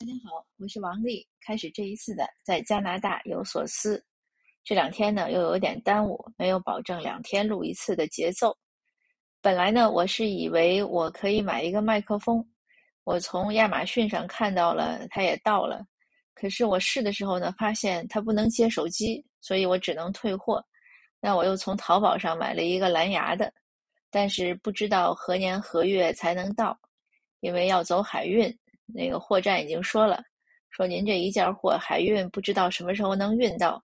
大家好，我是王丽。开始这一次的在加拿大有所思。这两天呢又有点耽误，没有保证两天录一次的节奏。本来呢我是以为我可以买一个麦克风，我从亚马逊上看到了，它也到了。可是我试的时候呢，发现它不能接手机，所以我只能退货。那我又从淘宝上买了一个蓝牙的，但是不知道何年何月才能到，因为要走海运。那个货站已经说了，说您这一件货海运不知道什么时候能运到，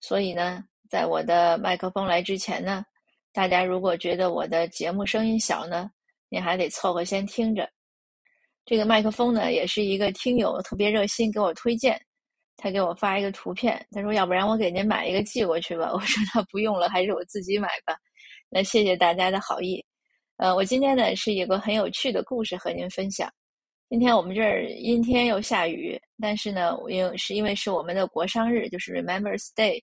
所以呢，在我的麦克风来之前呢，大家如果觉得我的节目声音小呢，您还得凑合先听着。这个麦克风呢，也是一个听友特别热心给我推荐，他给我发一个图片，他说要不然我给您买一个寄过去吧。我说那不用了，还是我自己买吧。那谢谢大家的好意。呃，我今天呢是有个很有趣的故事和您分享。今天我们这儿阴天又下雨，但是呢，因为是因为是我们的国殇日，就是 Remembrance Day，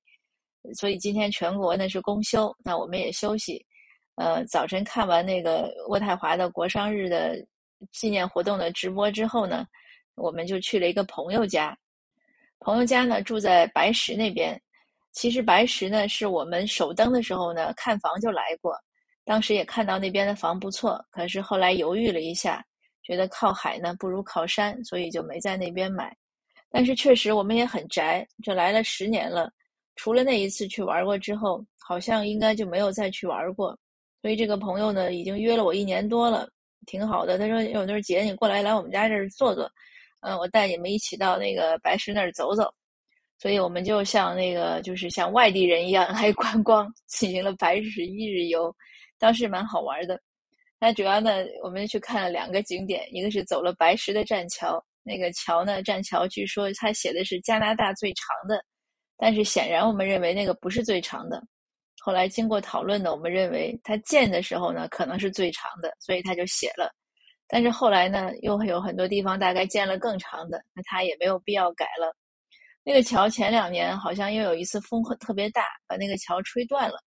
所以今天全国呢是公休，那我们也休息。呃，早晨看完那个渥太华的国殇日的纪念活动的直播之后呢，我们就去了一个朋友家。朋友家呢住在白石那边，其实白石呢是我们首登的时候呢看房就来过，当时也看到那边的房不错，可是后来犹豫了一下。觉得靠海呢不如靠山，所以就没在那边买。但是确实我们也很宅，这来了十年了，除了那一次去玩过之后，好像应该就没有再去玩过。所以这个朋友呢，已经约了我一年多了，挺好的。他说：“有那姐，你过来来我们家这儿坐坐，嗯，我带你们一起到那个白石那儿走走。”所以我们就像那个就是像外地人一样来观光，进行了白石一日游，当时蛮好玩的。那主要呢，我们去看了两个景点，一个是走了白石的栈桥，那个桥呢，栈桥据说它写的是加拿大最长的，但是显然我们认为那个不是最长的。后来经过讨论呢，我们认为它建的时候呢可能是最长的，所以他就写了。但是后来呢，又有很多地方大概建了更长的，那他也没有必要改了。那个桥前两年好像又有一次风特别大，把那个桥吹断了。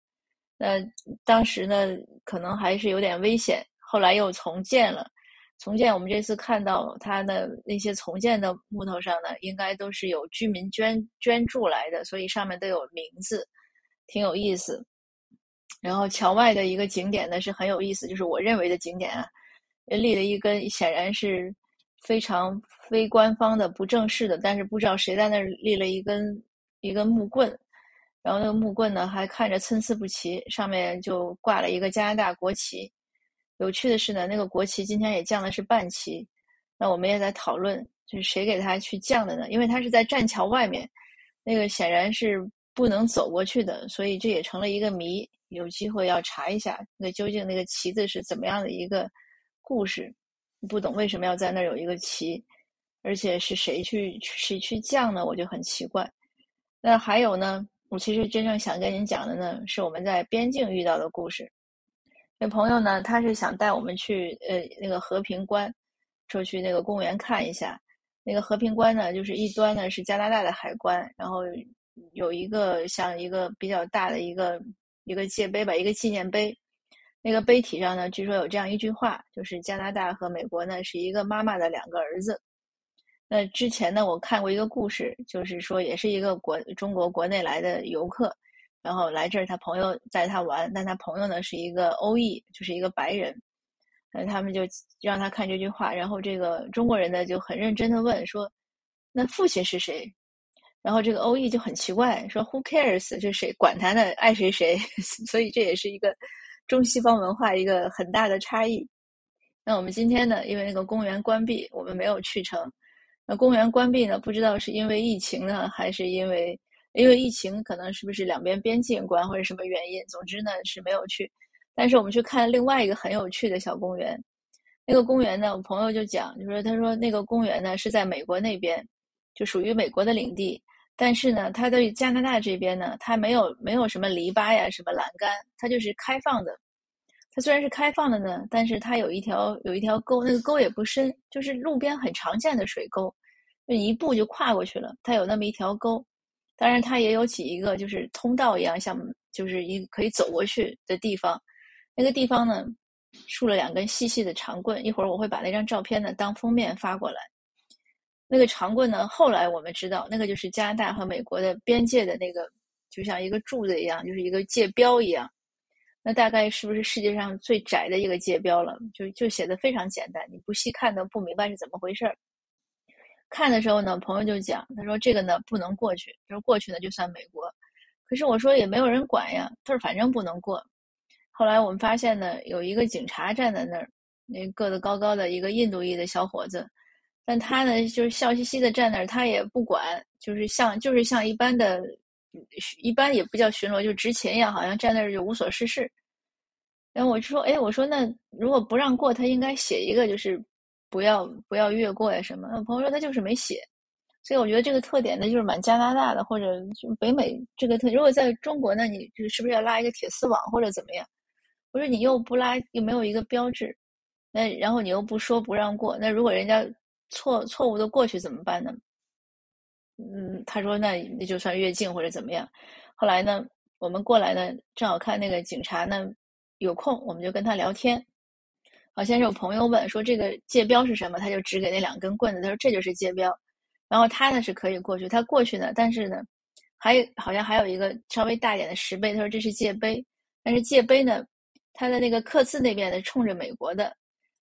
那当时呢，可能还是有点危险。后来又重建了，重建我们这次看到它的那些重建的木头上呢，应该都是有居民捐捐助来的，所以上面都有名字，挺有意思。然后桥外的一个景点呢是很有意思，就是我认为的景点啊，立了一根显然是非常非官方的、不正式的，但是不知道谁在那儿立了一根一根木棍。然后那个木棍呢，还看着参差不齐，上面就挂了一个加拿大国旗。有趣的是呢，那个国旗今天也降的是半旗。那我们也在讨论，就是谁给他去降的呢？因为他是在栈桥外面，那个显然是不能走过去的，所以这也成了一个谜。有机会要查一下，那究竟那个旗子是怎么样的一个故事？不懂为什么要在那儿有一个旗，而且是谁去谁去降呢？我就很奇怪。那还有呢？我其实真正想跟您讲的呢，是我们在边境遇到的故事。那朋友呢，他是想带我们去呃那个和平关，说去那个公园看一下。那个和平关呢，就是一端呢是加拿大的海关，然后有一个像一个比较大的一个一个界碑吧，一个纪念碑。那个碑体上呢，据说有这样一句话，就是加拿大和美国呢是一个妈妈的两个儿子。那之前呢，我看过一个故事，就是说也是一个国中国国内来的游客，然后来这儿，他朋友带他玩，但他朋友呢是一个欧裔，就是一个白人，那他们就让他看这句话，然后这个中国人呢就很认真的问说，那父亲是谁？然后这个欧裔就很奇怪说，Who cares？这谁管他呢？爱谁谁。所以这也是一个中西方文化一个很大的差异。那我们今天呢，因为那个公园关闭，我们没有去成。那公园关闭呢？不知道是因为疫情呢，还是因为因为疫情，可能是不是两边边境关或者什么原因？总之呢是没有去。但是我们去看另外一个很有趣的小公园。那个公园呢，我朋友就讲，就说他说那个公园呢是在美国那边，就属于美国的领地。但是呢，它对加拿大这边呢，它没有没有什么篱笆呀，什么栏杆，它就是开放的。它虽然是开放的呢，但是它有一条有一条沟，那个沟也不深，就是路边很常见的水沟，就一步就跨过去了。它有那么一条沟，当然它也有几一个就是通道一样，像就是一可以走过去的地方。那个地方呢，竖了两根细细的长棍。一会儿我会把那张照片呢当封面发过来。那个长棍呢，后来我们知道，那个就是加拿大和美国的边界的那个，就像一个柱子一样，就是一个界标一样。那大概是不是世界上最窄的一个界标了？就就写的非常简单，你不细看都不明白是怎么回事儿。看的时候呢，朋友就讲，他说这个呢不能过去，他说过去呢就算美国。可是我说也没有人管呀，他说反正不能过。后来我们发现呢，有一个警察站在那儿，那个子高高的一个印度裔的小伙子，但他呢就是笑嘻嘻的站那儿，他也不管，就是像就是像一般的，一般也不叫巡逻，就执勤一样，好像站那儿就无所事事。然后我就说，哎，我说那如果不让过，他应该写一个就是不要不要越过呀什么。朋友说他就是没写。所以我觉得这个特点呢，就是蛮加拿大的，或者就北美这个特。如果在中国呢，你是不是要拉一个铁丝网或者怎么样？我说你又不拉，又没有一个标志，那然后你又不说不让过，那如果人家错错误的过去怎么办呢？嗯，他说那那就算越境或者怎么样。后来呢，我们过来呢，正好看那个警察呢有空，我们就跟他聊天。好，先是有朋友问说这个界标是什么，他就指给那两根棍子，他说这就是界标。然后他呢是可以过去，他过去呢，但是呢，还有好像还有一个稍微大一点的石碑，他说这是界碑，但是界碑呢，他的那个刻字那边呢冲着美国的，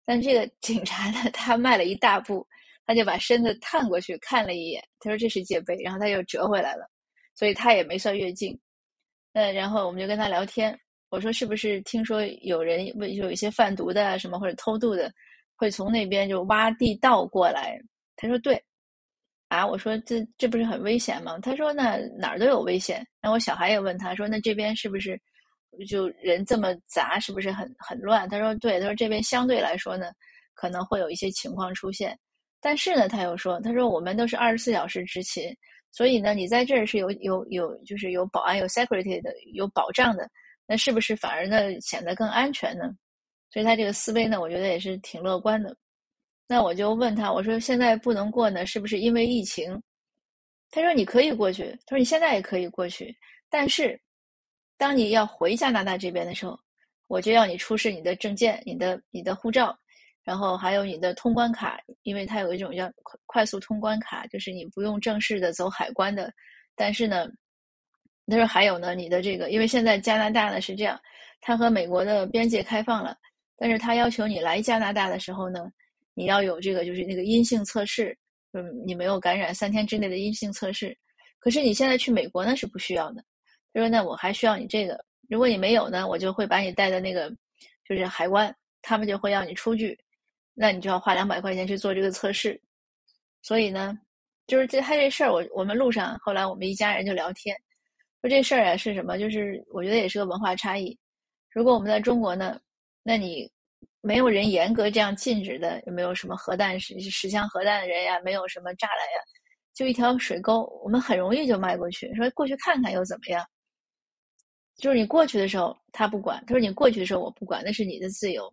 但这个 警察呢他迈了一大步，他就把身子探过去看了一眼，他说这是界碑，然后他又折回来了，所以他也没算越境。那然后我们就跟他聊天，我说是不是听说有人有一些贩毒的什么或者偷渡的，会从那边就挖地道过来？他说对。啊，我说这这不是很危险吗？他说那哪儿都有危险。然后我小孩也问他说，那这边是不是就人这么杂，是不是很很乱？他说对，他说这边相对来说呢，可能会有一些情况出现。但是呢，他又说，他说我们都是二十四小时执勤，所以呢，你在这儿是有有有就是有保安有 security 的有保障的，那是不是反而呢显得更安全呢？所以他这个思维呢，我觉得也是挺乐观的。那我就问他，我说现在不能过呢，是不是因为疫情？他说你可以过去，他说你现在也可以过去，但是当你要回加拿大这边的时候，我就要你出示你的证件、你的你的护照，然后还有你的通关卡，因为它有一种叫快快速通关卡，就是你不用正式的走海关的。但是呢，他说还有呢，你的这个，因为现在加拿大呢是这样，它和美国的边界开放了，但是他要求你来加拿大的时候呢。你要有这个，就是那个阴性测试，嗯，你没有感染三天之内的阴性测试。可是你现在去美国呢是不需要的。他说：“那我还需要你这个，如果你没有呢，我就会把你带到那个，就是海关，他们就会要你出具，那你就要花两百块钱去做这个测试。所以呢，就是这他这事儿，我我们路上后来我们一家人就聊天，说这事儿啊是什么？就是我觉得也是个文化差异。如果我们在中国呢，那你。没有人严格这样禁止的，有没有什么核弹十十枪核弹的人呀？没有什么栅栏呀，就一条水沟，我们很容易就迈过去。说过去看看又怎么样？就是你过去的时候他不管，他说你过去的时候我不管，那是你的自由。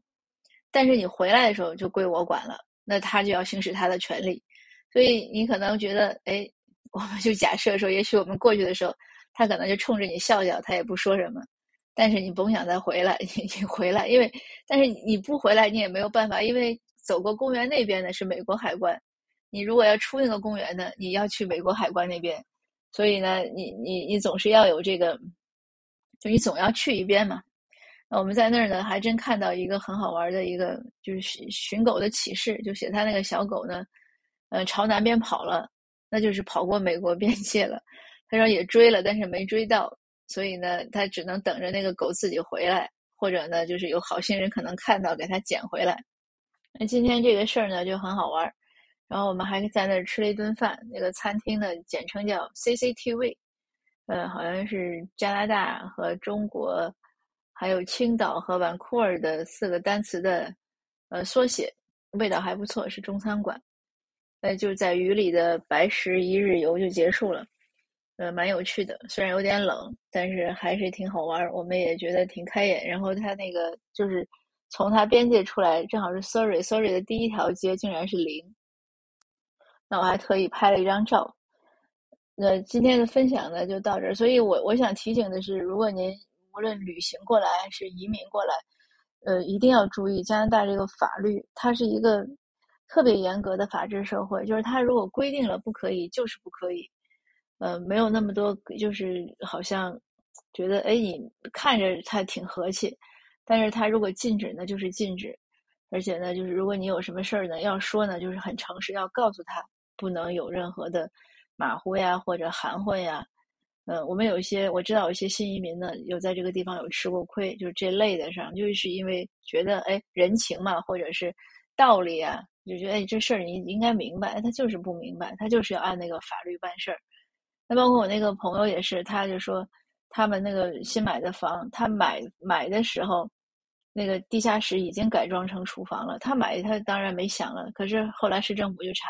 但是你回来的时候就归我管了，那他就要行使他的权利。所以你可能觉得，哎，我们就假设说，也许我们过去的时候，他可能就冲着你笑笑，他也不说什么。但是你甭想再回来，你你回来，因为但是你不回来，你也没有办法，因为走过公园那边呢是美国海关，你如果要出那个公园呢，你要去美国海关那边，所以呢，你你你总是要有这个，就你总要去一边嘛。那我们在那儿呢，还真看到一个很好玩的一个，就是寻寻狗的启示，就写他那个小狗呢，呃，朝南边跑了，那就是跑过美国边界了。他说也追了，但是没追到。所以呢，他只能等着那个狗自己回来，或者呢，就是有好心人可能看到给他捡回来。那今天这个事儿呢就很好玩儿，然后我们还在那儿吃了一顿饭。那个餐厅呢简称叫 CCTV，呃，好像是加拿大和中国，还有青岛和玩酷儿的四个单词的呃缩写，味道还不错，是中餐馆。呃，就在雨里的白石一日游就结束了。呃，蛮有趣的，虽然有点冷，但是还是挺好玩我们也觉得挺开眼。然后它那个就是从它边界出来，正好是 Surrey，Surrey 的第一条街竟然是零。那我还特意拍了一张照。那今天的分享呢就到这儿。所以我我想提醒的是，如果您无论旅行过来还是移民过来，呃，一定要注意加拿大这个法律，它是一个特别严格的法治社会，就是它如果规定了不可以，就是不可以，呃，没有那么多，就是好像觉得哎，你看着他挺和气，但是他如果禁止呢，就是禁止，而且呢，就是如果你有什么事儿呢，要说呢，就是很诚实，要告诉他，不能有任何的马虎呀或者含混呀。呃，我们有一些我知道有一些新移民呢，有在这个地方有吃过亏，就是这类的上，就是因为觉得哎人情嘛，或者是道理啊。就觉得哎，这事儿你应该明白，他就是不明白，他就是要按那个法律办事儿。那包括我那个朋友也是，他就说他们那个新买的房，他买买的时候，那个地下室已经改装成厨房了。他买他当然没想了，可是后来市政府就查，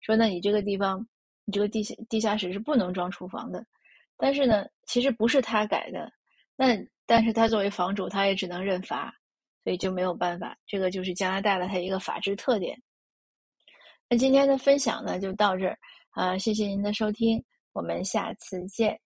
说那你这个地方，你这个地下地下室是不能装厨房的。但是呢，其实不是他改的，那但是他作为房主，他也只能认罚。所以就没有办法，这个就是加拿大的它一个法治特点。那今天的分享呢就到这儿啊，谢谢您的收听，我们下次见。